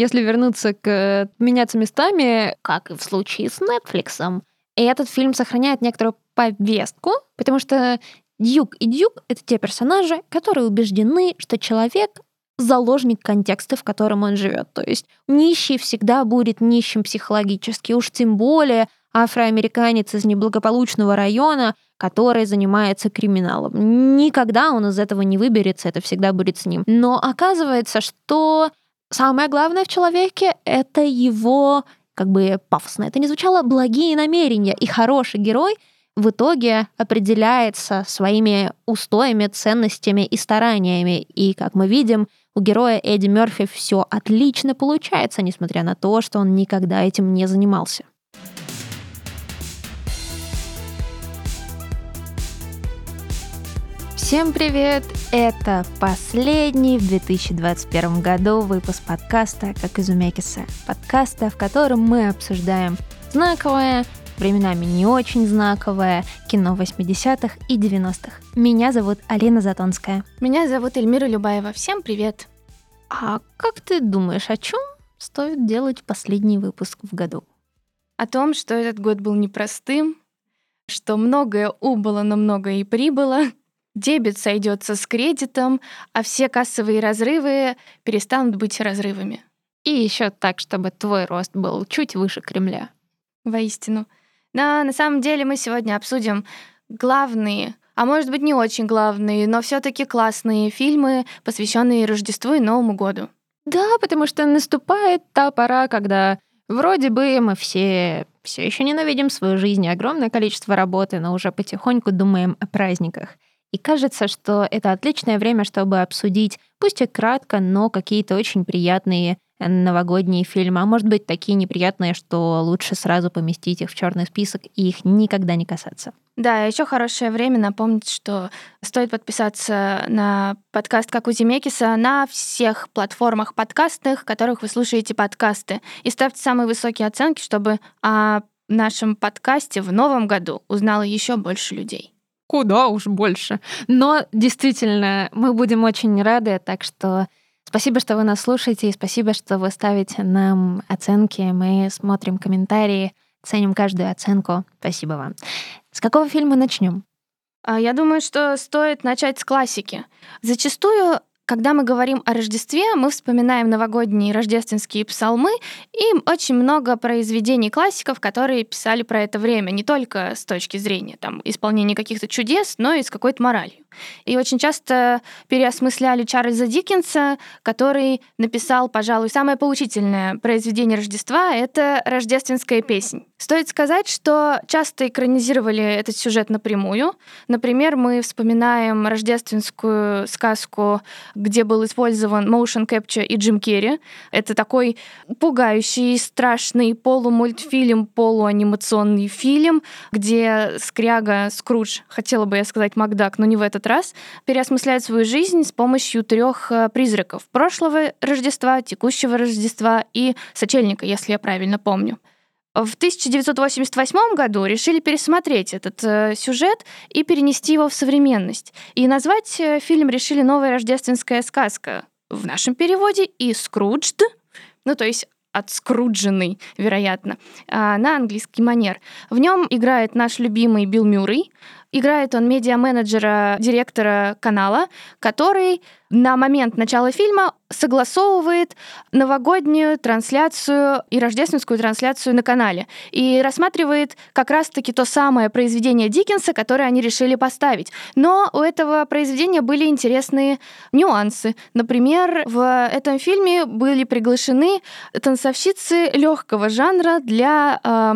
если вернуться к меняться местами, как и в случае с Netflix, и этот фильм сохраняет некоторую повестку, потому что Дьюк и Дьюк — это те персонажи, которые убеждены, что человек заложник контекста, в котором он живет. То есть нищий всегда будет нищим психологически, уж тем более афроамериканец из неблагополучного района, который занимается криминалом. Никогда он из этого не выберется, это всегда будет с ним. Но оказывается, что самое главное в человеке — это его, как бы пафосно это не звучало, благие намерения. И хороший герой в итоге определяется своими устоями, ценностями и стараниями. И, как мы видим, у героя Эдди Мерфи все отлично получается, несмотря на то, что он никогда этим не занимался. Всем привет! Это последний в 2021 году выпуск подкаста «Как из Умекиса». Подкаста, в котором мы обсуждаем знаковое, временами не очень знаковое кино 80-х и 90-х. Меня зовут Алина Затонская. Меня зовут Эльмира Любаева. Всем привет! А как ты думаешь, о чем стоит делать последний выпуск в году? О том, что этот год был непростым, что многое убыло, но многое и прибыло, дебет сойдется с кредитом, а все кассовые разрывы перестанут быть разрывами. И еще так, чтобы твой рост был чуть выше Кремля. Воистину. Но на самом деле мы сегодня обсудим главные, а может быть не очень главные, но все таки классные фильмы, посвященные Рождеству и Новому году. Да, потому что наступает та пора, когда вроде бы мы все все еще ненавидим свою жизнь, огромное количество работы, но уже потихоньку думаем о праздниках. И кажется, что это отличное время, чтобы обсудить, пусть и кратко, но какие-то очень приятные новогодние фильмы, а может быть такие неприятные, что лучше сразу поместить их в черный список и их никогда не касаться. Да, еще хорошее время напомнить, что стоит подписаться на подкаст «Как у Зимекиса» на всех платформах подкастных, которых вы слушаете подкасты, и ставьте самые высокие оценки, чтобы о нашем подкасте в новом году узнало еще больше людей куда уж больше. Но действительно, мы будем очень рады, так что спасибо, что вы нас слушаете, и спасибо, что вы ставите нам оценки. Мы смотрим комментарии, ценим каждую оценку. Спасибо вам. С какого фильма начнем? А, я думаю, что стоит начать с классики. Зачастую когда мы говорим о Рождестве, мы вспоминаем новогодние рождественские псалмы и очень много произведений классиков, которые писали про это время, не только с точки зрения там, исполнения каких-то чудес, но и с какой-то моралью. И очень часто переосмысляли Чарльза Диккенса, который написал, пожалуй, самое поучительное произведение Рождества — это «Рождественская песнь». Стоит сказать, что часто экранизировали этот сюжет напрямую. Например, мы вспоминаем рождественскую сказку, где был использован motion capture и Джим Керри. Это такой пугающий, страшный полумультфильм, полуанимационный фильм, где скряга Скрудж, хотела бы я сказать Макдак, но не в этот раз, переосмысляет свою жизнь с помощью трех э, призраков прошлого Рождества, текущего Рождества и сочельника, если я правильно помню. В 1988 году решили пересмотреть этот э, сюжет и перенести его в современность. И назвать э, фильм решили «Новая рождественская сказка». В нашем переводе и «Скруджд», ну то есть отскрудженный, вероятно, а, на английский манер. В нем играет наш любимый Билл Мюррей, Играет он медиа-менеджера, директора канала, который на момент начала фильма согласовывает новогоднюю трансляцию и рождественскую трансляцию на канале и рассматривает как раз-таки то самое произведение Диккенса, которое они решили поставить. Но у этого произведения были интересные нюансы. Например, в этом фильме были приглашены танцовщицы легкого жанра для э,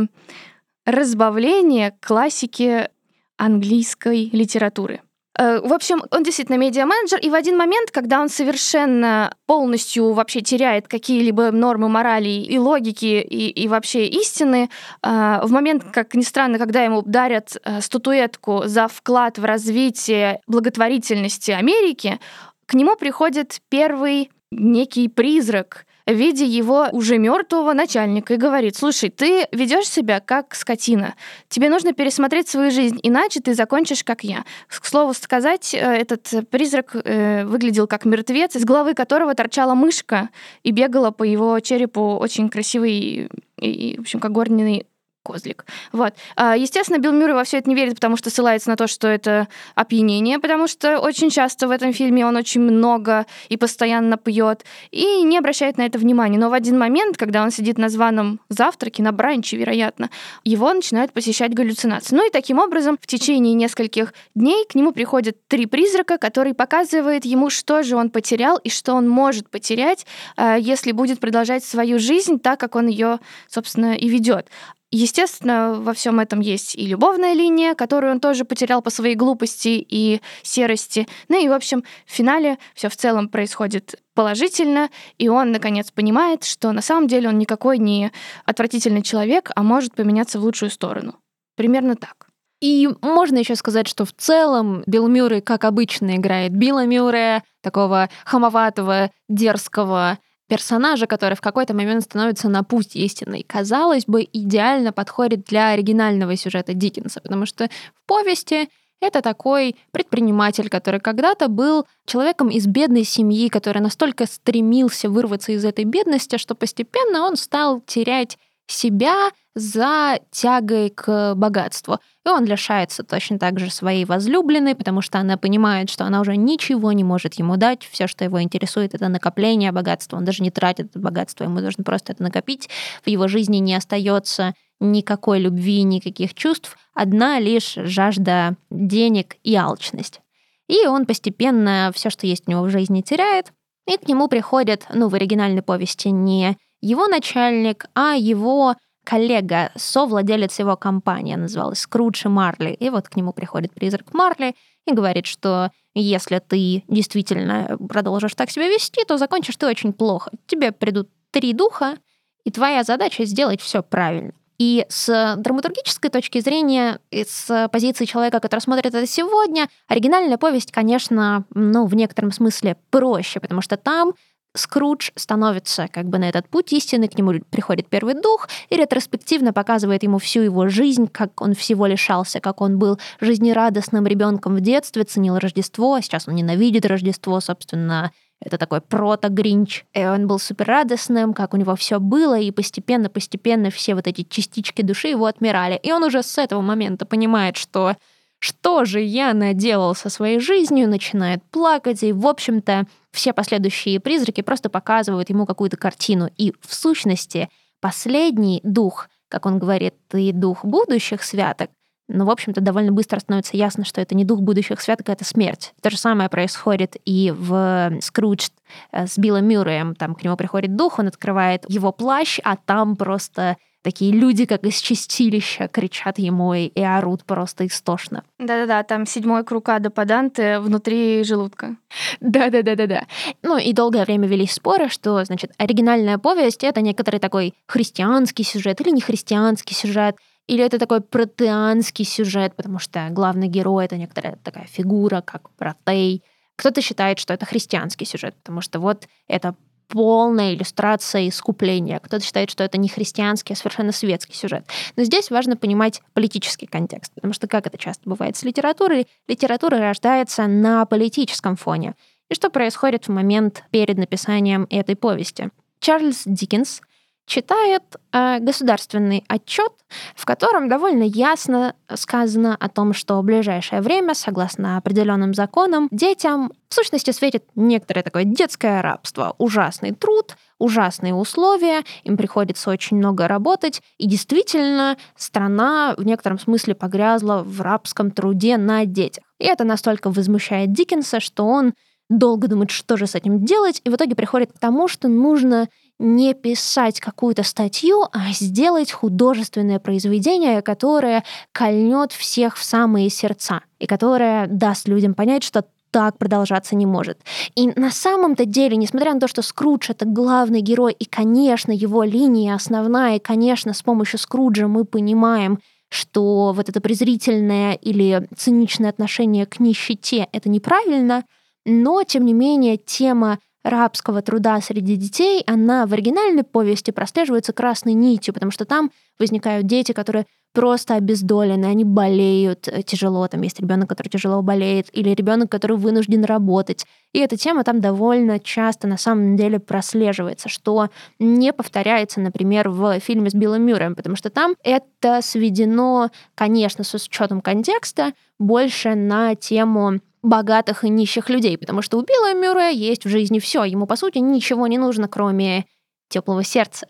разбавления классики английской литературы. Э, в общем, он действительно медиа-менеджер, и в один момент, когда он совершенно полностью вообще теряет какие-либо нормы морали и логики, и, и вообще истины, э, в момент, как ни странно, когда ему дарят э, статуэтку за вклад в развитие благотворительности Америки, к нему приходит первый некий призрак, в виде его уже мертвого начальника и говорит, слушай, ты ведешь себя как скотина, тебе нужно пересмотреть свою жизнь, иначе ты закончишь как я. К слову сказать, э, этот призрак э, выглядел как мертвец, из головы которого торчала мышка и бегала по его черепу очень красивый и, в общем, как горный козлик. Вот. А, естественно, Билл Мюррей во все это не верит, потому что ссылается на то, что это опьянение, потому что очень часто в этом фильме он очень много и постоянно пьет, и не обращает на это внимания. Но в один момент, когда он сидит на званом завтраке, на бранче, вероятно, его начинают посещать галлюцинации. Ну и таким образом в течение нескольких дней к нему приходят три призрака, которые показывают ему, что же он потерял и что он может потерять, а, если будет продолжать свою жизнь так, как он ее, собственно, и ведет. Естественно, во всем этом есть и любовная линия, которую он тоже потерял по своей глупости и серости. Ну и, в общем, в финале все в целом происходит положительно, и он, наконец, понимает, что на самом деле он никакой не отвратительный человек, а может поменяться в лучшую сторону. Примерно так. И можно еще сказать, что в целом Билл Мюррей, как обычно, играет Билла Мюррея, такого хамоватого, дерзкого, персонажа, который в какой-то момент становится на путь истинный, казалось бы, идеально подходит для оригинального сюжета Диккенса, потому что в повести это такой предприниматель, который когда-то был человеком из бедной семьи, который настолько стремился вырваться из этой бедности, что постепенно он стал терять себя за тягой к богатству. И он лишается точно так же своей возлюбленной, потому что она понимает, что она уже ничего не может ему дать. Все, что его интересует, это накопление богатства. Он даже не тратит это богатство, ему нужно просто это накопить. В его жизни не остается никакой любви, никаких чувств, одна лишь жажда денег и алчность. И он постепенно все, что есть у него в жизни, теряет, и к нему приходит, ну, в оригинальной повести не его начальник, а его коллега, совладелец его компании, называлась Скрудж Марли. И вот к нему приходит призрак Марли и говорит, что если ты действительно продолжишь так себя вести, то закончишь ты очень плохо. Тебе придут три духа, и твоя задача сделать все правильно. И с драматургической точки зрения, и с позиции человека, который смотрит это сегодня, оригинальная повесть, конечно, ну, в некотором смысле проще, потому что там Скрудж становится как бы на этот путь истины, к нему приходит первый дух и ретроспективно показывает ему всю его жизнь, как он всего лишался, как он был жизнерадостным ребенком в детстве, ценил Рождество, а сейчас он ненавидит Рождество, собственно, это такой прото-гринч. И он был суперрадостным, как у него все было, и постепенно-постепенно все вот эти частички души его отмирали. И он уже с этого момента понимает, что что же я наделал со своей жизнью, начинает плакать, и, в общем-то, все последующие призраки просто показывают ему какую-то картину. И, в сущности, последний дух, как он говорит, и дух будущих святок, но, в общем-то, довольно быстро становится ясно, что это не дух будущих святок, это смерть. То же самое происходит и в Скрудж э, с Биллом Мюрреем. Там к нему приходит дух, он открывает его плащ, а там просто такие люди, как из чистилища, кричат ему и, и орут просто истошно. Да-да-да, там седьмой круг ада Паданте внутри желудка. Да-да-да-да-да. Ну и долгое время велись споры, что, значит, оригинальная повесть — это некоторый такой христианский сюжет или не христианский сюжет, или это такой протеанский сюжет, потому что главный герой — это некоторая такая фигура, как протей. Кто-то считает, что это христианский сюжет, потому что вот это полная иллюстрация искупления. Кто-то считает, что это не христианский, а совершенно светский сюжет. Но здесь важно понимать политический контекст, потому что, как это часто бывает с литературой, литература рождается на политическом фоне. И что происходит в момент перед написанием этой повести? Чарльз Диккенс — читает э, государственный отчет, в котором довольно ясно сказано о том, что в ближайшее время, согласно определенным законам, детям в сущности светит некоторое такое детское рабство, ужасный труд, ужасные условия, им приходится очень много работать, и действительно страна в некотором смысле погрязла в рабском труде на детях. И это настолько возмущает Диккенса, что он долго думает, что же с этим делать, и в итоге приходит к тому, что нужно не писать какую-то статью, а сделать художественное произведение, которое кольнет всех в самые сердца и которое даст людям понять, что так продолжаться не может. И на самом-то деле, несмотря на то, что Скрудж — это главный герой, и, конечно, его линия основная, и, конечно, с помощью Скруджа мы понимаем, что вот это презрительное или циничное отношение к нищете — это неправильно, но, тем не менее, тема рабского труда среди детей, она в оригинальной повести прослеживается красной нитью, потому что там возникают дети, которые просто обездолены, они болеют э, тяжело, там есть ребенок, который тяжело болеет, или ребенок, который вынужден работать. И эта тема там довольно часто на самом деле прослеживается, что не повторяется, например, в фильме с Биллом Мюрреем, потому что там это сведено, конечно, с учетом контекста, больше на тему богатых и нищих людей, потому что у Билла Мюррея есть в жизни все, ему, по сути, ничего не нужно, кроме теплого сердца.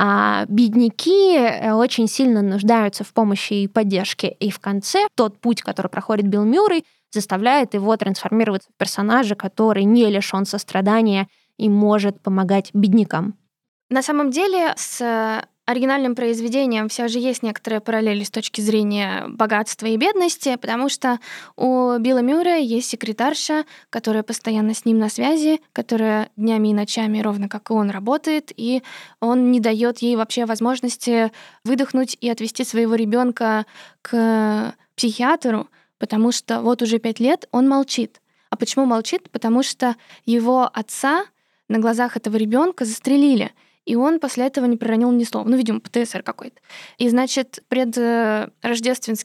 А бедняки э, очень сильно нуждаются в помощи и поддержке. И в конце тот путь, который проходит Билл Мюррей, заставляет его трансформироваться в персонажа, который не лишен сострадания и может помогать беднякам. На самом деле с оригинальным произведением все же есть некоторые параллели с точки зрения богатства и бедности, потому что у Билла Мюррея есть секретарша, которая постоянно с ним на связи, которая днями и ночами, ровно как и он, работает, и он не дает ей вообще возможности выдохнуть и отвести своего ребенка к психиатру, потому что вот уже пять лет он молчит. А почему молчит? Потому что его отца на глазах этого ребенка застрелили — и он после этого не проронил ни слова. Ну, видимо, ПТСР какой-то. И, значит, пред э,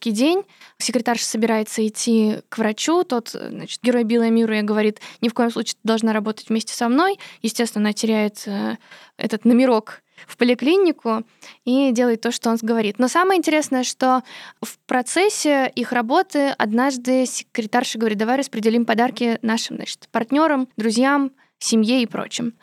день секретарша собирается идти к врачу, тот, значит, герой Билла Мира говорит, ни в коем случае ты должна работать вместе со мной. Естественно, она теряет э, этот номерок в поликлинику и делает то, что он говорит. Но самое интересное, что в процессе их работы однажды секретарша говорит, давай распределим подарки нашим значит, партнерам, друзьям, семье и прочим.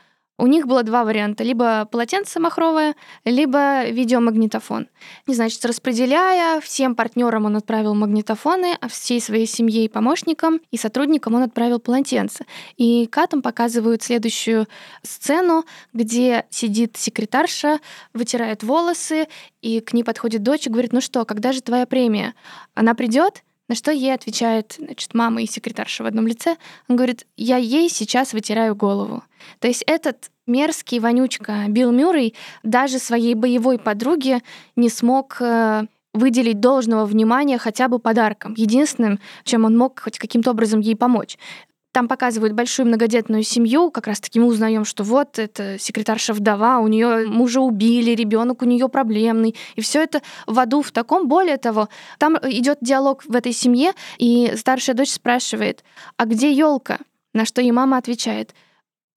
У них было два варианта. Либо полотенце махровое, либо видеомагнитофон. Не значит, распределяя, всем партнерам он отправил магнитофоны, а всей своей семье и помощникам и сотрудникам он отправил полотенце. И Катам показывают следующую сцену, где сидит секретарша, вытирает волосы, и к ней подходит дочь и говорит, ну что, когда же твоя премия? Она придет? На что ей отвечает значит, мама и секретарша в одном лице. Он говорит, я ей сейчас вытираю голову. То есть этот мерзкий вонючка Билл Мюррей даже своей боевой подруге не смог э, выделить должного внимания хотя бы подарком. Единственным, чем он мог хоть каким-то образом ей помочь. Там показывают большую многодетную семью, как раз таки мы узнаем, что вот это секретарша вдова, у нее мужа убили, ребенок у нее проблемный, и все это в аду в таком. Более того, там идет диалог в этой семье, и старшая дочь спрашивает, а где елка? На что ей мама отвечает,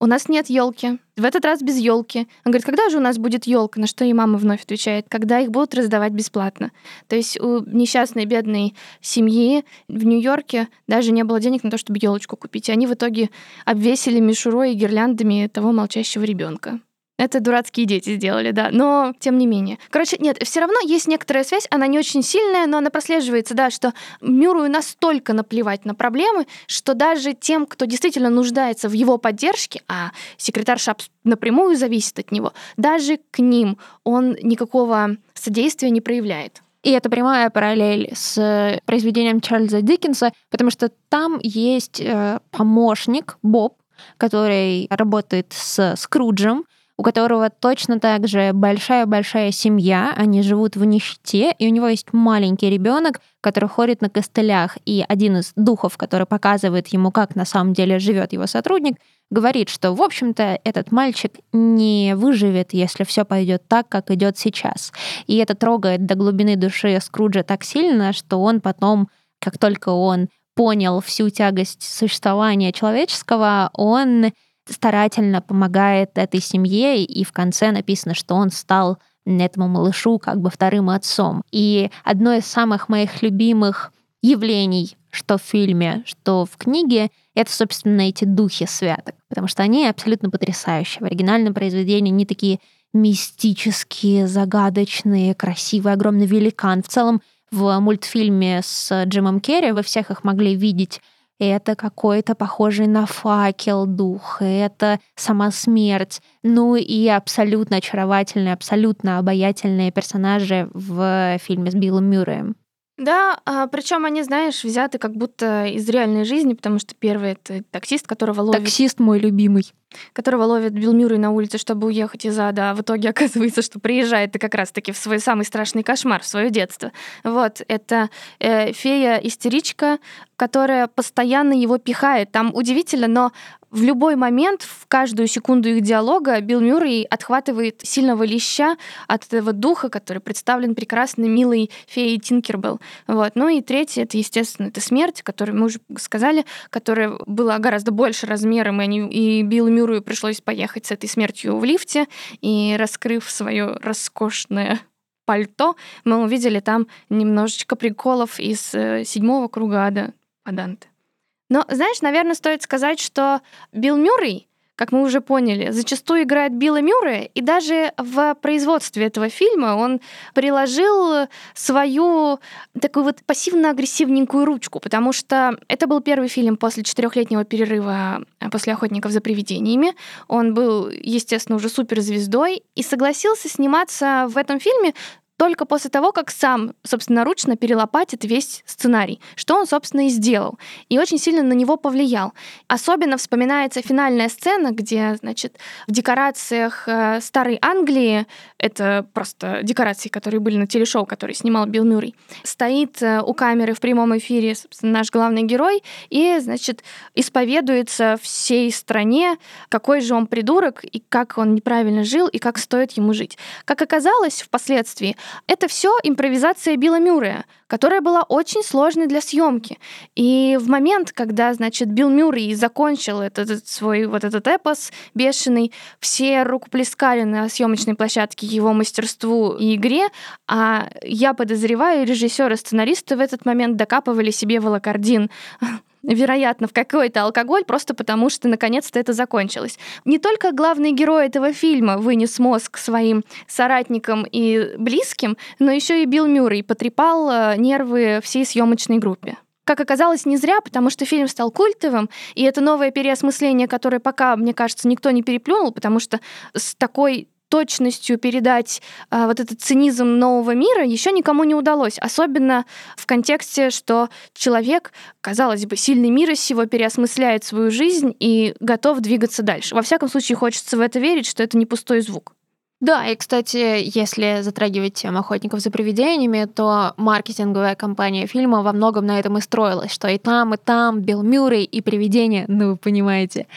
у нас нет елки. В этот раз без елки. Он говорит, когда же у нас будет елка? На что и мама вновь отвечает, когда их будут раздавать бесплатно. То есть у несчастной бедной семьи в Нью-Йорке даже не было денег на то, чтобы елочку купить. И они в итоге обвесили мишурой и гирляндами того молчащего ребенка. Это дурацкие дети сделали, да, но тем не менее. Короче, нет, все равно есть некоторая связь, она не очень сильная, но она прослеживается, да, что Мюрую настолько наплевать на проблемы, что даже тем, кто действительно нуждается в его поддержке, а секретарша напрямую зависит от него, даже к ним он никакого содействия не проявляет. И это прямая параллель с произведением Чарльза Диккенса, потому что там есть э, помощник Боб, который работает с Скруджем, у которого точно так же большая-большая семья, они живут в нищете, и у него есть маленький ребенок, который ходит на костылях, и один из духов, который показывает ему, как на самом деле живет его сотрудник, говорит, что, в общем-то, этот мальчик не выживет, если все пойдет так, как идет сейчас. И это трогает до глубины души Скруджа так сильно, что он потом, как только он понял всю тягость существования человеческого, он старательно помогает этой семье, и в конце написано, что он стал этому малышу как бы вторым отцом. И одно из самых моих любимых явлений, что в фильме, что в книге, это, собственно, эти духи святок, потому что они абсолютно потрясающие. В оригинальном произведении они такие мистические, загадочные, красивые, огромный великан. В целом, в мультфильме с Джимом Керри вы всех их могли видеть это какой-то похожий на факел дух, это сама смерть. Ну и абсолютно очаровательные, абсолютно обаятельные персонажи в фильме с Биллом Мюрреем. Да, а, причем они, знаешь, взяты как будто из реальной жизни, потому что первый это таксист, которого ловит. Таксист мой любимый. Которого ловит Билл Мюррей на улице, чтобы уехать из ада, а в итоге оказывается, что приезжает и как раз-таки в свой самый страшный кошмар, в свое детство. Вот, это э, фея-истеричка которая постоянно его пихает. Там удивительно, но в любой момент, в каждую секунду их диалога Билл Мюррей отхватывает сильного леща от этого духа, который представлен прекрасной, милой феей Тинкербелл. Вот. Ну и третье, это, естественно, это смерть, которую мы уже сказали, которая была гораздо больше размером, и, они, и Биллу Мюррею пришлось поехать с этой смертью в лифте, и раскрыв свое роскошное пальто, мы увидели там немножечко приколов из э, седьмого круга ада Паданте. Но, знаешь, наверное, стоит сказать, что Билл Мюррей, как мы уже поняли, зачастую играет Билла Мюррея, и даже в производстве этого фильма он приложил свою такую вот пассивно-агрессивненькую ручку, потому что это был первый фильм после четырехлетнего перерыва а, после «Охотников за привидениями». Он был, естественно, уже суперзвездой и согласился сниматься в этом фильме только после того, как сам собственноручно перелопатит весь сценарий, что он, собственно, и сделал. И очень сильно на него повлиял. Особенно вспоминается финальная сцена, где, значит, в декорациях э, старой Англии, это просто декорации, которые были на телешоу, который снимал Билл Мюррей, стоит э, у камеры в прямом эфире, собственно, наш главный герой, и, значит, исповедуется всей стране, какой же он придурок, и как он неправильно жил, и как стоит ему жить. Как оказалось впоследствии, это все импровизация Билла Мюррея, которая была очень сложной для съемки. И в момент, когда, значит, Билл Мюррей закончил этот свой вот этот эпос бешеный, все рукоплескали на съемочной площадке его мастерству и игре, а я подозреваю, режиссеры сценаристы в этот момент докапывали себе волокордин вероятно, в какой-то алкоголь, просто потому что наконец-то это закончилось. Не только главный герой этого фильма вынес мозг своим соратникам и близким, но еще и Билл Мюррей потрепал э, нервы всей съемочной группе. Как оказалось, не зря, потому что фильм стал культовым, и это новое переосмысление, которое пока, мне кажется, никто не переплюнул, потому что с такой точностью передать а, вот этот цинизм нового мира еще никому не удалось. Особенно в контексте, что человек, казалось бы, сильный мир из всего переосмысляет свою жизнь и готов двигаться дальше. Во всяком случае, хочется в это верить, что это не пустой звук. Да, и, кстати, если затрагивать тему охотников за привидениями, то маркетинговая компания фильма во многом на этом и строилась, что и там, и там Билл Мюррей и привидения, ну вы понимаете.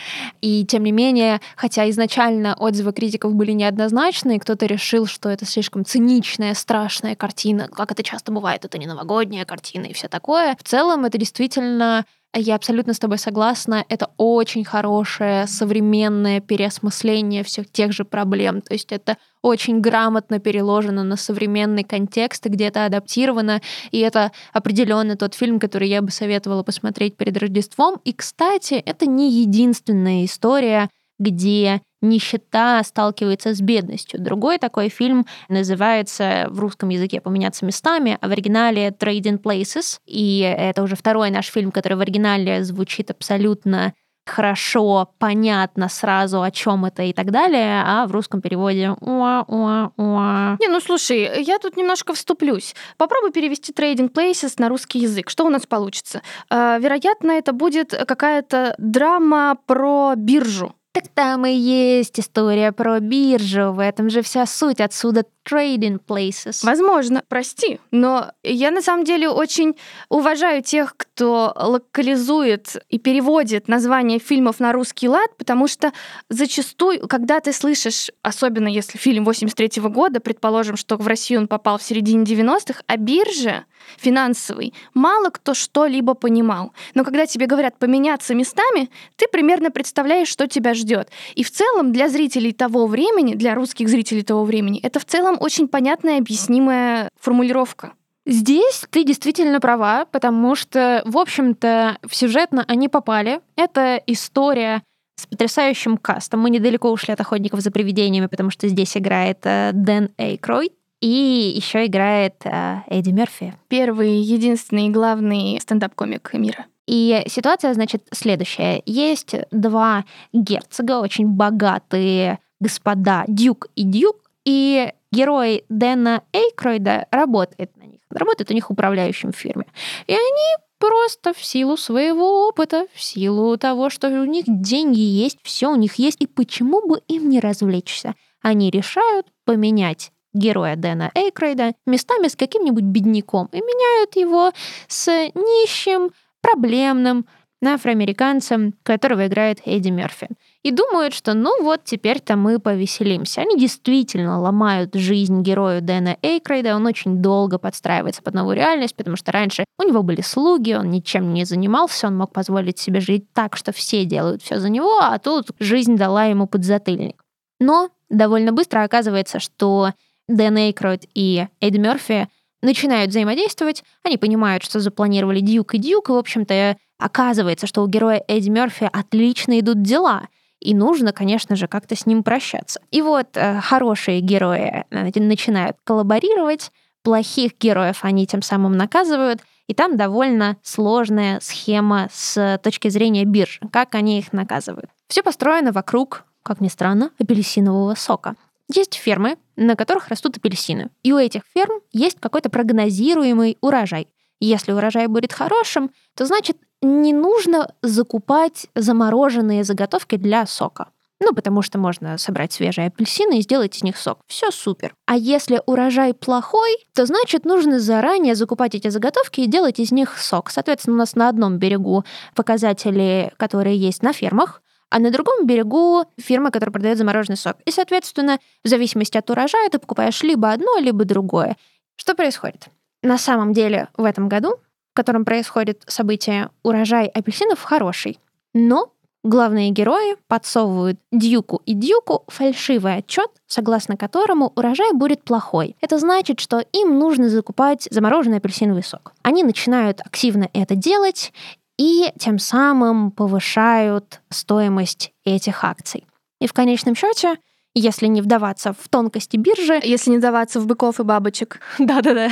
И тем не менее, хотя изначально отзывы критиков были неоднозначные, кто-то решил, что это слишком циничная, страшная картина, как это часто бывает, это не новогодняя картина и все такое. В целом это действительно я абсолютно с тобой согласна. Это очень хорошее современное переосмысление всех тех же проблем. То есть это очень грамотно переложено на современный контекст, и где-то адаптировано. И это определенно тот фильм, который я бы советовала посмотреть перед Рождеством. И, кстати, это не единственная история, где нищета сталкивается с бедностью. Другой такой фильм называется в русском языке «Поменяться местами», а в оригинале «Trading Places». И это уже второй наш фильм, который в оригинале звучит абсолютно хорошо, понятно сразу, о чем это и так далее, а в русском переводе уа-уа-уа. Не, ну слушай, я тут немножко вступлюсь. Попробуй перевести Trading Places на русский язык. Что у нас получится? Э, вероятно, это будет какая-то драма про биржу. Так там и есть история про биржу, в этом же вся суть, отсюда trading places. Возможно, прости, но я на самом деле очень уважаю тех, кто локализует и переводит название фильмов на русский лад, потому что зачастую, когда ты слышишь, особенно если фильм 83 -го года, предположим, что в Россию он попал в середине 90-х, о бирже финансовый мало кто что-либо понимал. Но когда тебе говорят поменяться местами, ты примерно представляешь, что тебя ждет. И в целом для зрителей того времени, для русских зрителей того времени, это в целом очень понятная, объяснимая формулировка. Здесь ты действительно права, потому что, в общем-то, в сюжетно они попали. Это история с потрясающим кастом. Мы недалеко ушли от охотников за привидениями, потому что здесь играет э, Дэн Эйкройд. И еще играет э, Эдди Мерфи. Первый, единственный, главный стендап-комик мира. И ситуация, значит, следующая. Есть два герцога, очень богатые господа, Дюк и Дюк, и герой Дэна Эйкройда работает на них. Работает у них управляющим в фирме. И они просто в силу своего опыта, в силу того, что у них деньги есть, все у них есть, и почему бы им не развлечься? Они решают поменять героя Дэна Эйкрейда местами с каким-нибудь бедняком и меняют его с нищим, проблемным афроамериканцем, которого играет Эдди Мерфи. И думают, что ну вот теперь-то мы повеселимся. Они действительно ломают жизнь герою Дэна Эйкрейда. Он очень долго подстраивается под новую реальность, потому что раньше у него были слуги, он ничем не занимался, он мог позволить себе жить так, что все делают все за него, а тут жизнь дала ему подзатыльник. Но довольно быстро оказывается, что Дэн Эйкройд и Эдди Мерфи начинают взаимодействовать, они понимают, что запланировали Дьюк и Дьюк, и, в общем-то, оказывается, что у героя Эдди Мерфи отлично идут дела, и нужно, конечно же, как-то с ним прощаться. И вот э, хорошие герои э, начинают коллаборировать, плохих героев они тем самым наказывают, и там довольно сложная схема с точки зрения биржи, как они их наказывают. Все построено вокруг, как ни странно, апельсинового сока. Есть фермы, на которых растут апельсины. И у этих ферм есть какой-то прогнозируемый урожай. Если урожай будет хорошим, то значит не нужно закупать замороженные заготовки для сока. Ну, потому что можно собрать свежие апельсины и сделать из них сок. Все супер. А если урожай плохой, то значит нужно заранее закупать эти заготовки и делать из них сок. Соответственно, у нас на одном берегу показатели, которые есть на фермах, а на другом берегу фирма, которая продает замороженный сок. И, соответственно, в зависимости от урожая ты покупаешь либо одно, либо другое. Что происходит? На самом деле в этом году, в котором происходит событие, урожай апельсинов хороший. Но главные герои подсовывают Дьюку и Дьюку фальшивый отчет, согласно которому урожай будет плохой. Это значит, что им нужно закупать замороженный апельсиновый сок. Они начинают активно это делать, и тем самым повышают стоимость этих акций. И в конечном счете, если не вдаваться в тонкости биржи... Если не вдаваться в быков и бабочек. Да-да-да.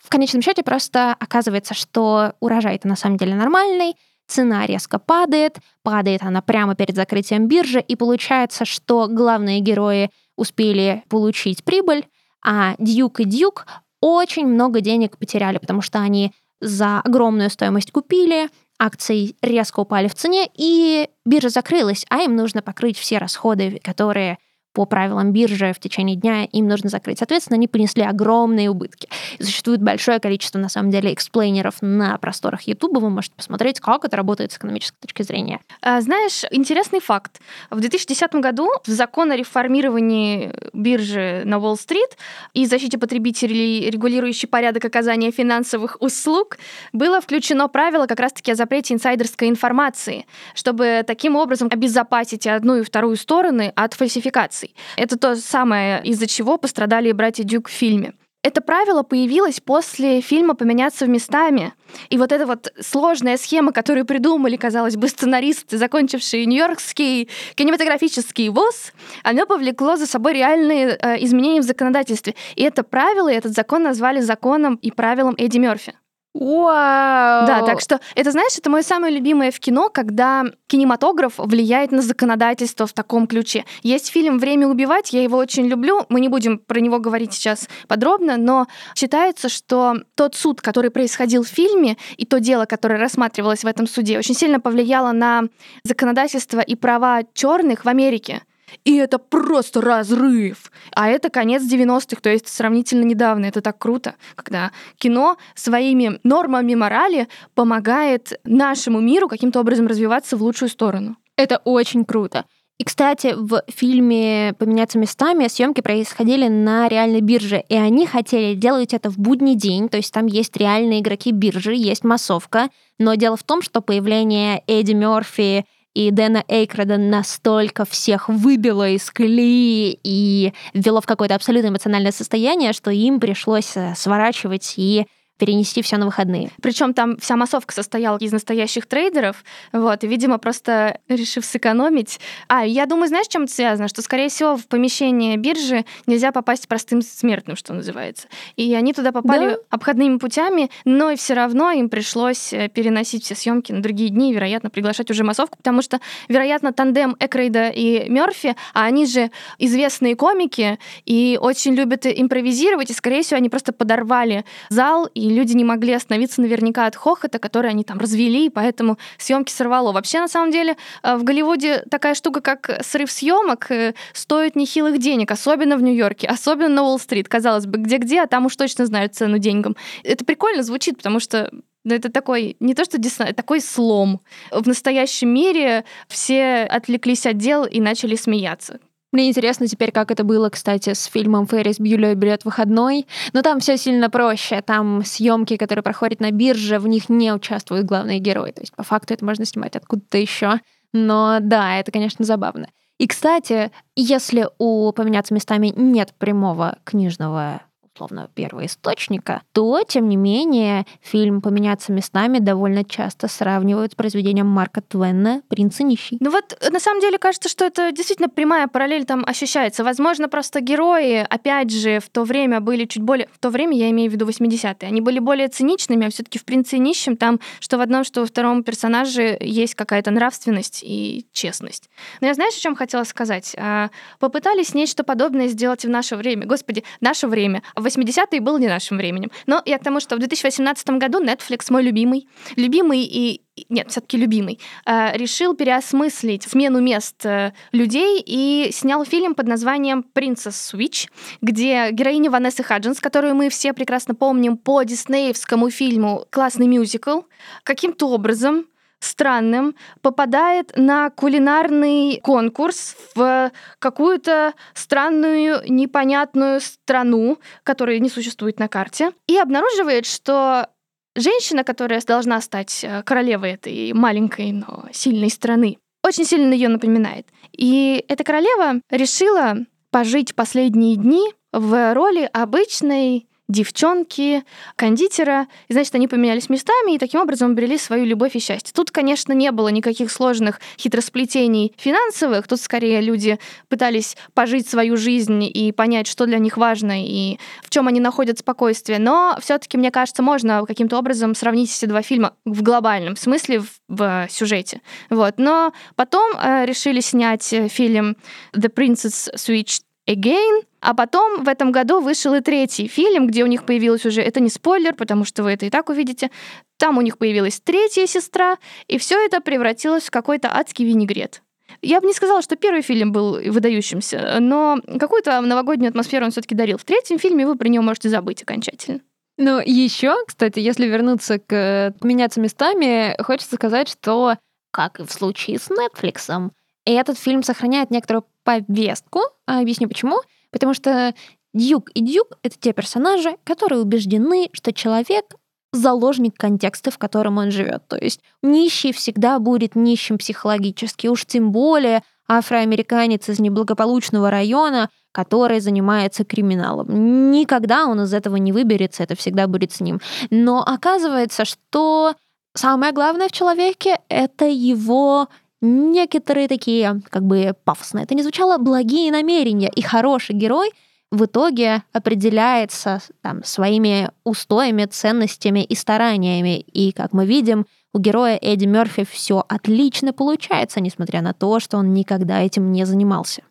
В конечном счете просто оказывается, что урожай-то на самом деле нормальный, цена резко падает, падает она прямо перед закрытием биржи, и получается, что главные герои успели получить прибыль, а Дьюк и Дьюк очень много денег потеряли, потому что они за огромную стоимость купили, акции резко упали в цене, и биржа закрылась, а им нужно покрыть все расходы, которые по правилам биржи в течение дня им нужно закрыть. Соответственно, они понесли огромные убытки. И существует большое количество, на самом деле, эксплейнеров на просторах YouTube. Вы можете посмотреть, как это работает с экономической точки зрения. А, знаешь, интересный факт. В 2010 году в закон о реформировании биржи на Уолл-стрит и защите потребителей, регулирующий порядок оказания финансовых услуг, было включено правило как раз-таки о запрете инсайдерской информации, чтобы таким образом обезопасить одну и вторую стороны от фальсификации эмоций. Это то самое, из-за чего пострадали братья Дюк в фильме. Это правило появилось после фильма «Поменяться местами». И вот эта вот сложная схема, которую придумали, казалось бы, сценаристы, закончившие Нью-Йоркский кинематографический ВОЗ, оно повлекло за собой реальные э, изменения в законодательстве. И это правило, и этот закон назвали законом и правилом Эдди Мерфи. Вау! Да, так что это, знаешь, это мое самое любимое в кино, когда кинематограф влияет на законодательство в таком ключе. Есть фильм «Время убивать», я его очень люблю, мы не будем про него говорить сейчас подробно, но считается, что тот суд, который происходил в фильме, и то дело, которое рассматривалось в этом суде, очень сильно повлияло на законодательство и права черных в Америке. И это просто разрыв. А это конец 90-х, то есть сравнительно недавно. Это так круто, когда кино своими нормами морали помогает нашему миру каким-то образом развиваться в лучшую сторону. Это очень круто. И, кстати, в фильме «Поменяться местами» съемки происходили на реальной бирже, и они хотели делать это в будний день, то есть там есть реальные игроки биржи, есть массовка, но дело в том, что появление Эдди Мерфи и Дэна Эйкрода настолько всех выбило из колеи и ввело в какое-то абсолютно эмоциональное состояние, что им пришлось э, сворачивать и перенести все на выходные. Причем там вся массовка состояла из настоящих трейдеров, вот, и, видимо, просто решив сэкономить. А, я думаю, знаешь, чем это связано? Что, скорее всего, в помещение биржи нельзя попасть простым смертным, что называется. И они туда попали да? обходными путями, но и все равно им пришлось э, переносить все съемки на другие дни, и, вероятно, приглашать уже массовку, потому что, вероятно, тандем Экрейда и Мерфи, а они же известные комики и очень любят импровизировать, и, скорее всего, они просто подорвали зал и и люди не могли остановиться наверняка от хохота, который они там развели, и поэтому съемки сорвало. Вообще, на самом деле, э, в Голливуде такая штука, как срыв съемок, э, стоит нехилых денег, особенно в Нью-Йорке, особенно на Уолл-стрит. Казалось бы, где-где, а там уж точно знают цену деньгам. Это прикольно звучит, потому что Но это такой, не то что диссонанс, такой слом. В настоящем мире все отвлеклись от дел и начали смеяться. Мне интересно теперь, как это было, кстати, с фильмом «Феррис Бьюлер берет выходной». Но там все сильно проще. Там съемки, которые проходят на бирже, в них не участвуют главные герои. То есть, по факту, это можно снимать откуда-то еще. Но да, это, конечно, забавно. И, кстати, если у «Поменяться местами» нет прямого книжного условно, первоисточника, то, тем не менее, фильм «Поменяться местами» довольно часто сравнивают с произведением Марка Твенна «Принц и нищий». Ну вот, на самом деле, кажется, что это действительно прямая параллель там ощущается. Возможно, просто герои, опять же, в то время были чуть более... В то время, я имею в виду 80-е, они были более циничными, а все таки в «Принце и нищем» там что в одном, что во втором персонаже есть какая-то нравственность и честность. Но я знаешь, о чем хотела сказать? А, попытались нечто подобное сделать в наше время. Господи, наше время. 80-е был не нашим временем. Но я к тому, что в 2018 году Netflix, мой любимый, любимый и нет, все-таки любимый, э, решил переосмыслить смену мест э, людей и снял фильм под названием «Princess Switch», где героиня Ванессы Хаджинс, которую мы все прекрасно помним по диснеевскому фильму «Классный мюзикл», каким-то образом странным, попадает на кулинарный конкурс в какую-то странную, непонятную страну, которая не существует на карте, и обнаруживает, что женщина, которая должна стать э, королевой этой маленькой, но сильной страны, очень сильно ее напоминает. И эта королева решила пожить последние дни в роли обычной девчонки, кондитера. И, значит, они поменялись местами и таким образом обрели свою любовь и счастье. Тут, конечно, не было никаких сложных хитросплетений финансовых. Тут скорее люди пытались пожить свою жизнь и понять, что для них важно и в чем они находят спокойствие. Но все-таки, мне кажется, можно каким-то образом сравнить эти два фильма в глобальном смысле, в, в сюжете. Вот. Но потом э, решили снять э, фильм The Princess Switch Again, а потом в этом году вышел и третий фильм, где у них появилась уже, это не спойлер, потому что вы это и так увидите, там у них появилась третья сестра, и все это превратилось в какой-то адский винегрет. Я бы не сказала, что первый фильм был выдающимся, но какую-то новогоднюю атмосферу он все-таки дарил. В третьем фильме вы про него можете забыть окончательно. Ну, еще, кстати, если вернуться к меняться местами, хочется сказать, что, как и в случае с Netflix, этот фильм сохраняет некоторую повестку. А, объясню почему. Потому что Дьюк и Дьюк — это те персонажи, которые убеждены, что человек заложник контекста, в котором он живет. То есть нищий всегда будет нищим психологически, уж тем более афроамериканец из неблагополучного района, который занимается криминалом. Никогда он из этого не выберется, это всегда будет с ним. Но оказывается, что самое главное в человеке — это его некоторые такие, как бы пафосно это не звучало, благие намерения. И хороший герой в итоге определяется там, своими устоями, ценностями и стараниями. И, как мы видим, у героя Эдди Мерфи все отлично получается, несмотря на то, что он никогда этим не занимался.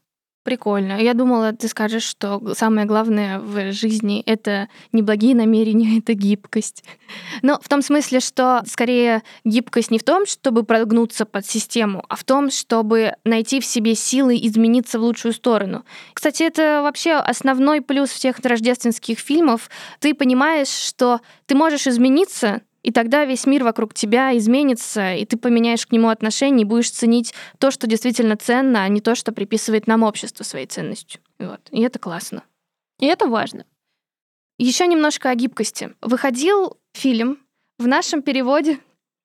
Прикольно. Я думала, ты скажешь, что самое главное в жизни — это не благие намерения, это гибкость. Но в том смысле, что скорее гибкость не в том, чтобы прогнуться под систему, а в том, чтобы найти в себе силы измениться в лучшую сторону. Кстати, это вообще основной плюс всех рождественских фильмов. Ты понимаешь, что ты можешь измениться, и тогда весь мир вокруг тебя изменится, и ты поменяешь к нему отношение и будешь ценить то, что действительно ценно, а не то, что приписывает нам общество своей ценностью. Вот. И это классно. И это важно. Еще немножко о гибкости. Выходил фильм в нашем переводе,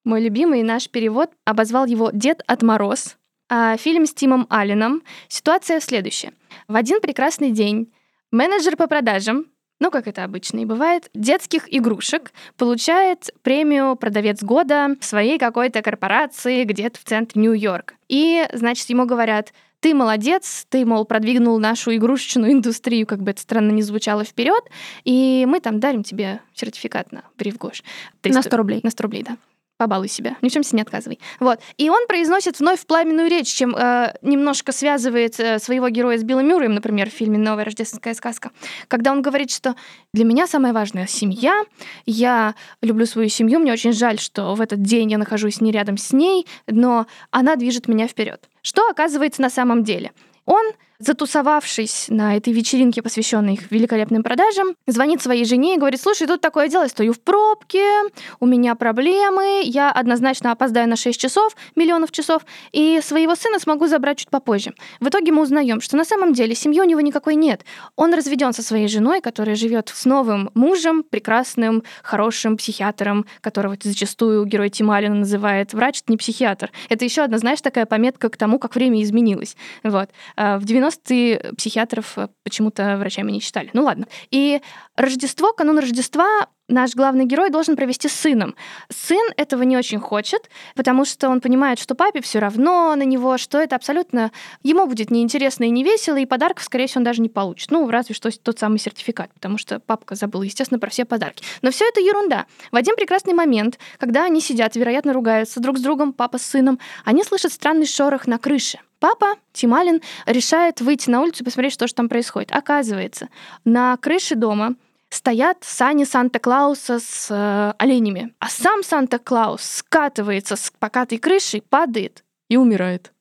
мой любимый наш перевод обозвал его «Дед от Мороз». А фильм с Тимом Алленом. Ситуация следующая. В один прекрасный день менеджер по продажам ну, как это обычно и бывает, детских игрушек получает премию «Продавец года» своей какой-то корпорации где-то в центре Нью-Йорка. И, значит, ему говорят, ты молодец, ты, мол, продвинул нашу игрушечную индустрию, как бы это странно не звучало, вперед, и мы там дарим тебе сертификат на Брифгош. На 100 рублей. На 100 рублей, да побалуй себя, ни в чем себе не отказывай. Вот. И он произносит вновь пламенную речь, чем э, немножко связывает э, своего героя с Биллом Мюрреем, например, в фильме «Новая рождественская сказка», когда он говорит, что для меня самое важное — семья, я люблю свою семью, мне очень жаль, что в этот день я нахожусь не рядом с ней, но она движет меня вперед. Что оказывается на самом деле? Он затусовавшись на этой вечеринке, посвященной их великолепным продажам, звонит своей жене и говорит, слушай, тут такое дело, стою в пробке, у меня проблемы, я однозначно опоздаю на 6 часов, миллионов часов, и своего сына смогу забрать чуть попозже. В итоге мы узнаем, что на самом деле семьи у него никакой нет. Он разведен со своей женой, которая живет с новым мужем, прекрасным, хорошим психиатром, которого зачастую герой Тималина называет врач, это не психиатр. Это еще одна, знаешь, такая пометка к тому, как время изменилось. Вот. А в 90-е психиатров почему-то врачами не считали. Ну ладно. И Рождество, канун Рождества наш главный герой должен провести с сыном. Сын этого не очень хочет, потому что он понимает, что папе все равно на него, что это абсолютно ему будет неинтересно и не весело, и подарков, скорее всего, он даже не получит. Ну, разве что тот самый сертификат, потому что папка забыл, естественно, про все подарки. Но все это ерунда. В один прекрасный момент, когда они сидят, вероятно, ругаются друг с другом, папа с сыном, они слышат странный шорох на крыше. Папа, Тималин, решает выйти на улицу и посмотреть, что же там происходит. Оказывается, на крыше дома стоят сани Санта-Клауса с э, оленями, а сам Санта-Клаус скатывается с покатой крыши, падает и умирает.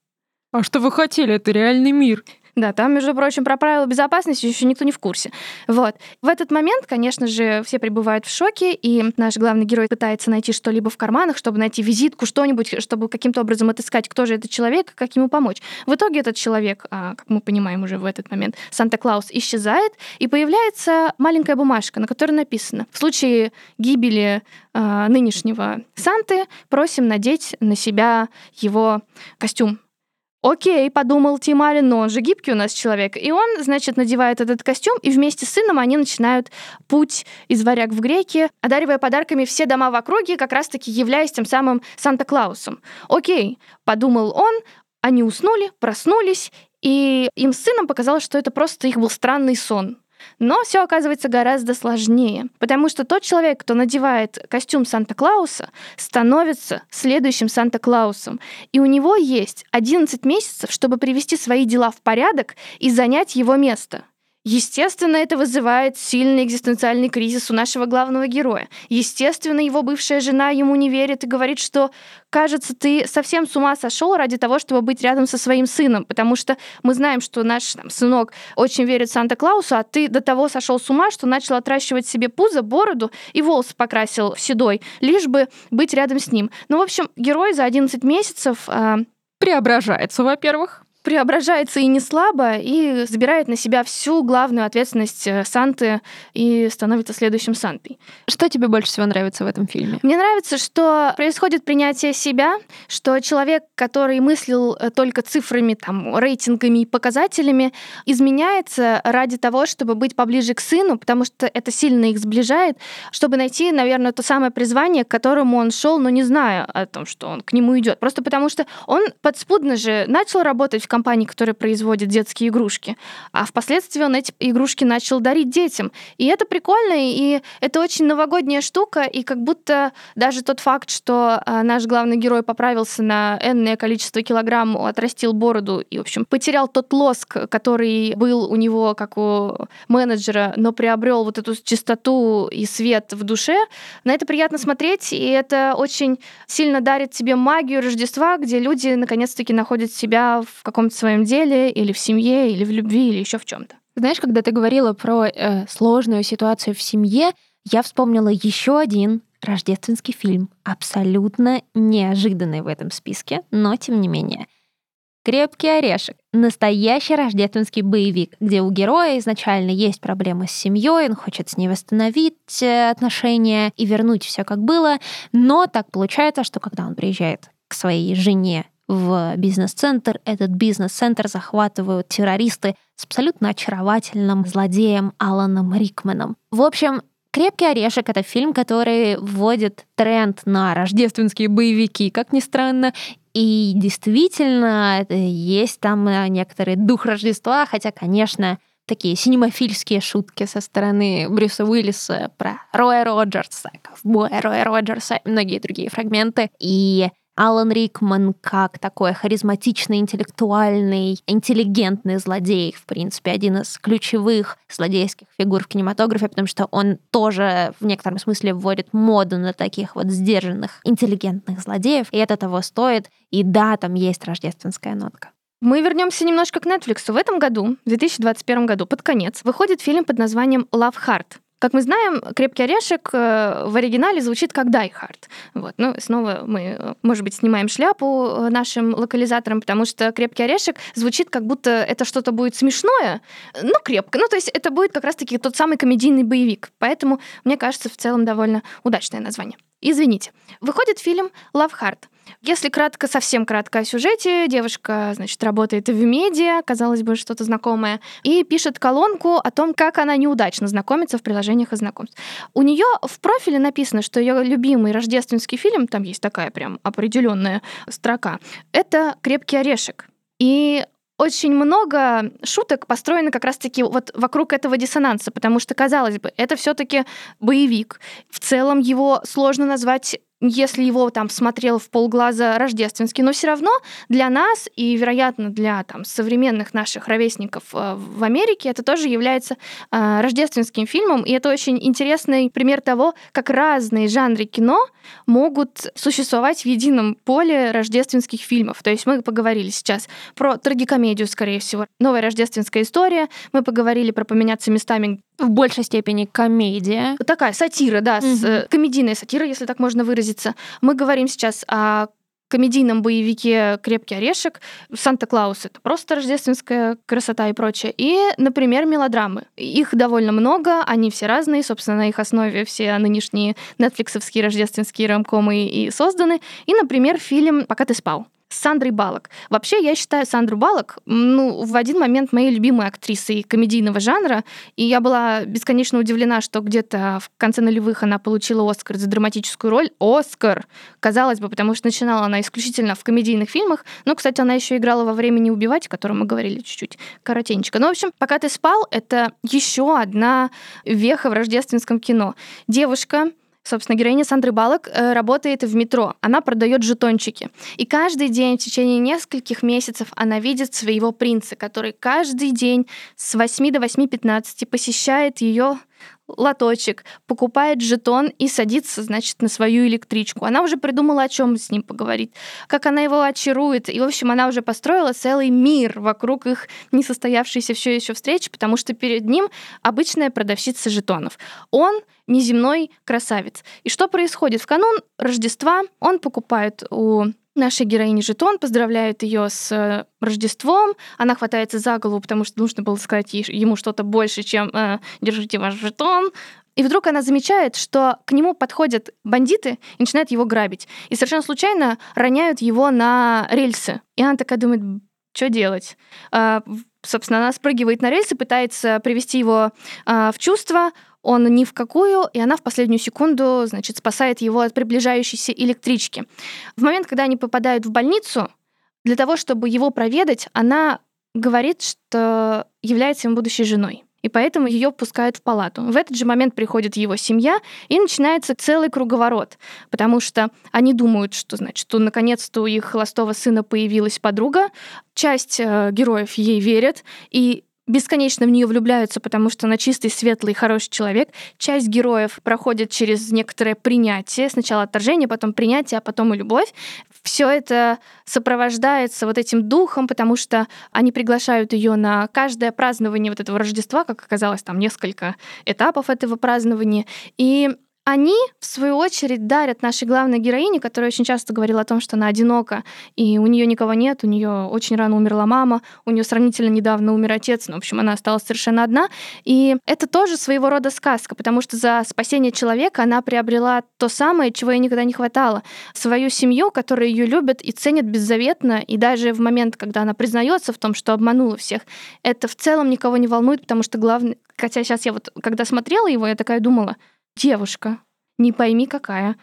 А что вы хотели? Это реальный мир. Да, там, между прочим, про правила безопасности еще никто не в курсе. Вот. В этот момент, конечно же, все пребывают в шоке, и наш главный герой пытается найти что-либо в карманах, чтобы найти визитку, что-нибудь, чтобы каким-то образом отыскать, кто же этот человек, как ему помочь. В итоге этот человек, а, как мы понимаем уже в этот момент, Санта-Клаус исчезает, и появляется маленькая бумажка, на которой написано «В случае гибели а, нынешнего Санты просим надеть на себя его костюм Окей, подумал Тим Аллен, но он же гибкий у нас человек. И он, значит, надевает этот костюм, и вместе с сыном они начинают путь из варяг в греки, одаривая подарками все дома в округе, как раз-таки являясь тем самым Санта-Клаусом. Окей, подумал он, они уснули, проснулись, и им с сыном показалось, что это просто их был странный сон. Но все оказывается гораздо сложнее, потому что тот человек, кто надевает костюм Санта-Клауса, становится следующим Санта-Клаусом. И у него есть 11 месяцев, чтобы привести свои дела в порядок и занять его место. Естественно, это вызывает сильный экзистенциальный кризис у нашего главного героя. Естественно, его бывшая жена ему не верит и говорит, что, кажется, ты совсем с ума сошел ради того, чтобы быть рядом со своим сыном, потому что мы знаем, что наш там, сынок очень верит Санта-Клаусу, а ты до того сошел с ума, что начал отращивать себе пузо, бороду и волосы покрасил седой, лишь бы быть рядом с ним. Ну, в общем, герой за 11 месяцев... Э... Преображается, во-первых преображается и не слабо, и забирает на себя всю главную ответственность э, Санты и становится следующим Сантой. Что тебе больше всего нравится в этом фильме? Мне нравится, что происходит принятие себя, что человек, который мыслил э, только цифрами, там, рейтингами и показателями, изменяется ради того, чтобы быть поближе к сыну, потому что это сильно их сближает, чтобы найти, наверное, то самое призвание, к которому он шел, но не зная о том, что он к нему идет. Просто потому что он подспудно же начал работать в компании, которая производит детские игрушки. А впоследствии он эти игрушки начал дарить детям. И это прикольно, и это очень новогодняя штука, и как будто даже тот факт, что а, наш главный герой поправился на энное количество килограмм, отрастил бороду и, в общем, потерял тот лоск, который был у него как у менеджера, но приобрел вот эту чистоту и свет в душе, на это приятно смотреть, и это очень сильно дарит тебе магию Рождества, где люди наконец-таки находят себя в каком каком-то своем деле, или в семье, или в любви, или еще в чем-то. Знаешь, когда ты говорила про э, сложную ситуацию в семье, я вспомнила еще один рождественский фильм, абсолютно неожиданный в этом списке, но тем не менее. «Крепкий орешек» — настоящий рождественский боевик, где у героя изначально есть проблемы с семьей, он хочет с ней восстановить э, отношения и вернуть все как было, но так получается, что когда он приезжает к своей жене в бизнес-центр. Этот бизнес-центр захватывают террористы с абсолютно очаровательным злодеем Аланом Рикманом. В общем, «Крепкий орешек» — это фильм, который вводит тренд на рождественские боевики, как ни странно, и действительно, есть там э, некоторый дух Рождества, хотя, конечно, такие синемофильские шутки со стороны Брюса Уиллиса про Роя Роджерса, ковбоя Роя Роджерса и многие другие фрагменты. И Алан Рикман как такой харизматичный, интеллектуальный, интеллигентный злодей, в принципе, один из ключевых злодейских фигур в кинематографе, потому что он тоже в некотором смысле вводит моду на таких вот сдержанных, интеллигентных злодеев, и это того стоит. И да, там есть рождественская нотка. Мы вернемся немножко к Netflix. В этом году, в 2021 году, под конец, выходит фильм под названием Love Heart. Как мы знаем, «Крепкий орешек» э, в оригинале звучит как «Die Hard». Вот. Ну, снова мы, может быть, снимаем шляпу э, нашим локализаторам, потому что «Крепкий орешек» звучит как будто это что-то будет смешное, но крепко. Ну, то есть это будет как раз-таки тот самый комедийный боевик. Поэтому, мне кажется, в целом довольно удачное название. Извините. Выходит фильм «Love Heart». Если кратко, совсем кратко о сюжете, девушка, значит, работает в медиа, казалось бы, что-то знакомое, и пишет колонку о том, как она неудачно знакомится в приложениях и знакомств. У нее в профиле написано, что ее любимый рождественский фильм, там есть такая прям определенная строка, это «Крепкий орешек». И очень много шуток построено как раз-таки вот вокруг этого диссонанса, потому что, казалось бы, это все таки боевик. В целом его сложно назвать если его там смотрел в полглаза рождественский, но все равно для нас и, вероятно, для там современных наших ровесников э, в Америке это тоже является э, рождественским фильмом, и это очень интересный пример того, как разные жанры кино могут существовать в едином поле рождественских фильмов. То есть мы поговорили сейчас про трагикомедию, скорее всего, новая рождественская история, мы поговорили про поменяться местами в большей степени комедия. Такая сатира, да, угу. с, э, комедийная сатира, если так можно выразиться. Мы говорим сейчас о комедийном боевике «Крепкий орешек», «Санта-Клаус» — это просто рождественская красота и прочее. И, например, мелодрамы. Их довольно много, они все разные, собственно, на их основе все нынешние нетфликсовские рождественские рамкомы и созданы. И, например, фильм «Пока ты спал». Сандрой Балок. Вообще, я считаю Сандру Балок, ну, в один момент моей любимой актрисой комедийного жанра, и я была бесконечно удивлена, что где-то в конце нулевых она получила Оскар за драматическую роль. Оскар! Казалось бы, потому что начинала она исключительно в комедийных фильмах, но, кстати, она еще играла во «Времени убивать», о котором мы говорили чуть-чуть коротенько. Ну, в общем, «Пока ты спал» — это еще одна веха в рождественском кино. Девушка, Собственно, героиня Сандры Балок э, работает в метро. Она продает жетончики. И каждый день в течение нескольких месяцев она видит своего принца, который каждый день с 8 до 8.15 посещает ее лоточек, покупает жетон и садится, значит, на свою электричку. Она уже придумала, о чем с ним поговорить, как она его очарует. И, в общем, она уже построила целый мир вокруг их несостоявшейся все еще встречи, потому что перед ним обычная продавщица жетонов. Он неземной красавец. И что происходит? В канун Рождества он покупает у нашей героини жетон, поздравляет ее с э, Рождеством. Она хватается за голову, потому что нужно было сказать ему что-то больше, чем э, «держите ваш жетон». И вдруг она замечает, что к нему подходят бандиты и начинают его грабить. И совершенно случайно роняют его на рельсы. И она такая думает, что делать? А, собственно, она спрыгивает на рельсы, пытается привести его а, в чувство, он ни в какую, и она в последнюю секунду, значит, спасает его от приближающейся электрички. В момент, когда они попадают в больницу, для того, чтобы его проведать, она говорит, что является ему будущей женой. И поэтому ее пускают в палату. В этот же момент приходит его семья, и начинается целый круговорот, потому что они думают, что, значит, что наконец-то у их холостого сына появилась подруга, часть э, героев ей верят, и бесконечно в нее влюбляются, потому что она чистый, светлый, хороший человек. Часть героев проходит через некоторое принятие. Сначала отторжение, потом принятие, а потом и любовь. Все это сопровождается вот этим духом, потому что они приглашают ее на каждое празднование вот этого Рождества, как оказалось, там несколько этапов этого празднования. И они, в свою очередь, дарят нашей главной героине, которая очень часто говорила о том, что она одинока, и у нее никого нет, у нее очень рано умерла мама, у нее сравнительно недавно умер отец, ну, в общем, она осталась совершенно одна. И это тоже своего рода сказка, потому что за спасение человека она приобрела то самое, чего ей никогда не хватало. Свою семью, которая ее любит и ценит беззаветно, и даже в момент, когда она признается в том, что обманула всех, это в целом никого не волнует, потому что главное... Хотя сейчас я вот, когда смотрела его, я такая думала, девушка, не пойми какая,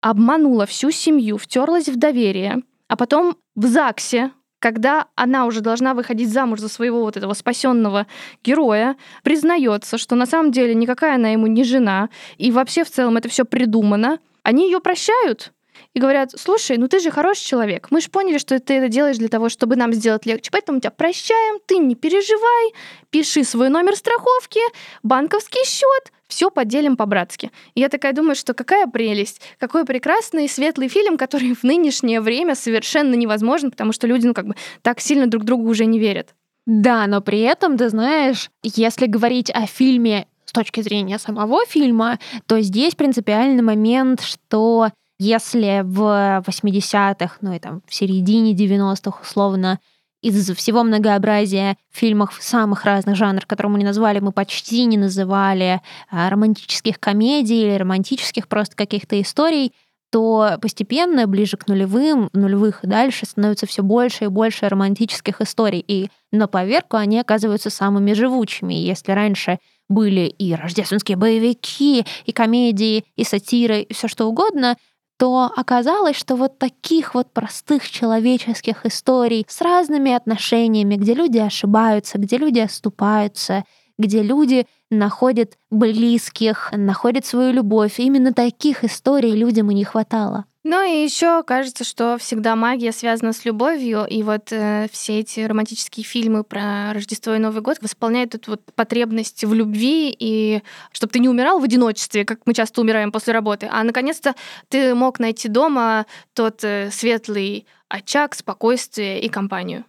обманула всю семью, втерлась в доверие, а потом в ЗАГСе, когда она уже должна выходить замуж за своего вот этого спасенного героя, признается, что на самом деле никакая она ему не жена, и вообще в целом это все придумано, они ее прощают. И говорят, слушай, ну ты же хороший человек, мы же поняли, что ты это делаешь для того, чтобы нам сделать легче, поэтому тебя прощаем, ты не переживай, пиши свой номер страховки, банковский счет, все поделим по-братски. И я такая думаю, что какая прелесть, какой прекрасный светлый фильм, который в нынешнее время совершенно невозможен, потому что люди, ну, как бы так сильно друг другу уже не верят. Да, но при этом, ты знаешь, если говорить о фильме с точки зрения самого фильма, то здесь принципиальный момент, что если в 80-х, ну и там в середине 90-х условно, из всего многообразия фильмов самых разных жанров, которые мы не назвали, мы почти не называли а, романтических комедий или романтических просто каких-то историй, то постепенно, ближе к нулевым, нулевых и дальше, становится все больше и больше романтических историй. И на поверку они оказываются самыми живучими. Если раньше были и рождественские боевики, и комедии, и сатиры, и все что угодно, то оказалось, что вот таких вот простых человеческих историй с разными отношениями, где люди ошибаются, где люди оступаются, где люди находят близких, находят свою любовь. Именно таких историй людям и не хватало. Ну и еще кажется, что всегда магия связана с любовью, и вот э, все эти романтические фильмы про Рождество и Новый год восполняют эту вот потребность в любви, и чтобы ты не умирал в одиночестве, как мы часто умираем после работы, а наконец-то ты мог найти дома тот э, светлый очаг, спокойствие и компанию.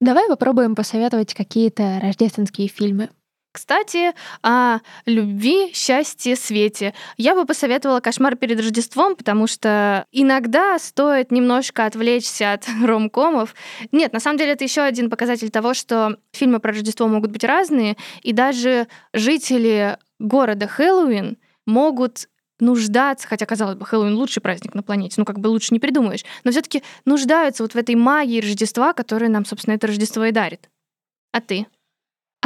Давай попробуем посоветовать какие-то рождественские фильмы. Кстати, о любви, счастье, свете. Я бы посоветовала «Кошмар перед Рождеством», потому что иногда стоит немножко отвлечься от ромкомов. Нет, на самом деле это еще один показатель того, что фильмы про Рождество могут быть разные, и даже жители города Хэллоуин могут нуждаться, хотя, казалось бы, Хэллоуин лучший праздник на планете, ну как бы лучше не придумаешь, но все таки нуждаются вот в этой магии Рождества, которая нам, собственно, это Рождество и дарит. А ты?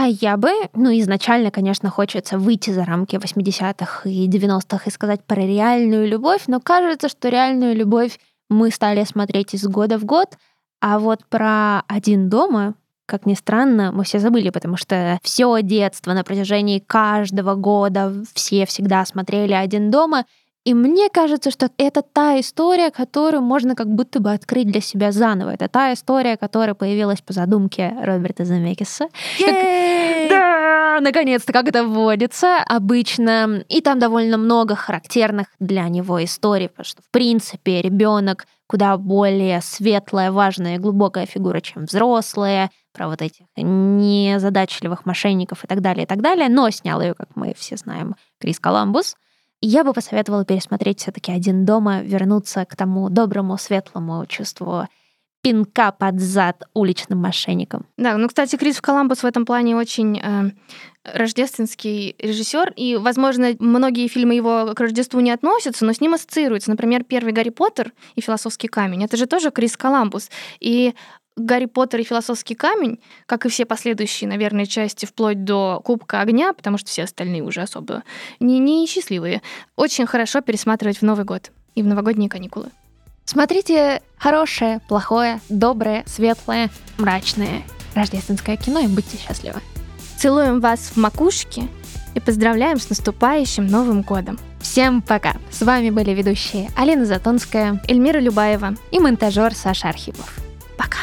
А я бы, ну, изначально, конечно, хочется выйти за рамки 80-х и 90-х и сказать про реальную любовь, но кажется, что реальную любовь мы стали смотреть из года в год, а вот про «Один дома», как ни странно, мы все забыли, потому что все детство на протяжении каждого года все всегда смотрели «Один дома», и мне кажется, что это та история, которую можно как будто бы открыть для себя заново. Это та история, которая появилась по задумке Роберта Замекиса. Да, наконец-то, как это вводится обычно. И там довольно много характерных для него историй, потому что, в принципе, ребенок куда более светлая, важная и глубокая фигура, чем взрослые, про вот этих незадачливых мошенников и так далее, и так далее. Но снял ее, как мы все знаем, Крис Коламбус — я бы посоветовала пересмотреть все-таки один дома, вернуться к тому доброму, светлому чувству пинка под зад уличным мошенникам. Да, ну, кстати, Крис Коламбус в этом плане очень э, рождественский режиссер, и, возможно, многие фильмы его к Рождеству не относятся, но с ним ассоциируются. Например, первый Гарри Поттер и Философский камень. Это же тоже Крис Коламбус. И Гарри Поттер и Философский камень, как и все последующие, наверное, части, вплоть до Кубка огня, потому что все остальные уже особо не, не счастливые, очень хорошо пересматривать в Новый год и в новогодние каникулы. Смотрите хорошее, плохое, доброе, светлое, мрачное рождественское кино и будьте счастливы. Целуем вас в макушке и поздравляем с наступающим Новым годом. Всем пока! С вами были ведущие Алина Затонская, Эльмира Любаева и монтажер Саша Архипов. Пока!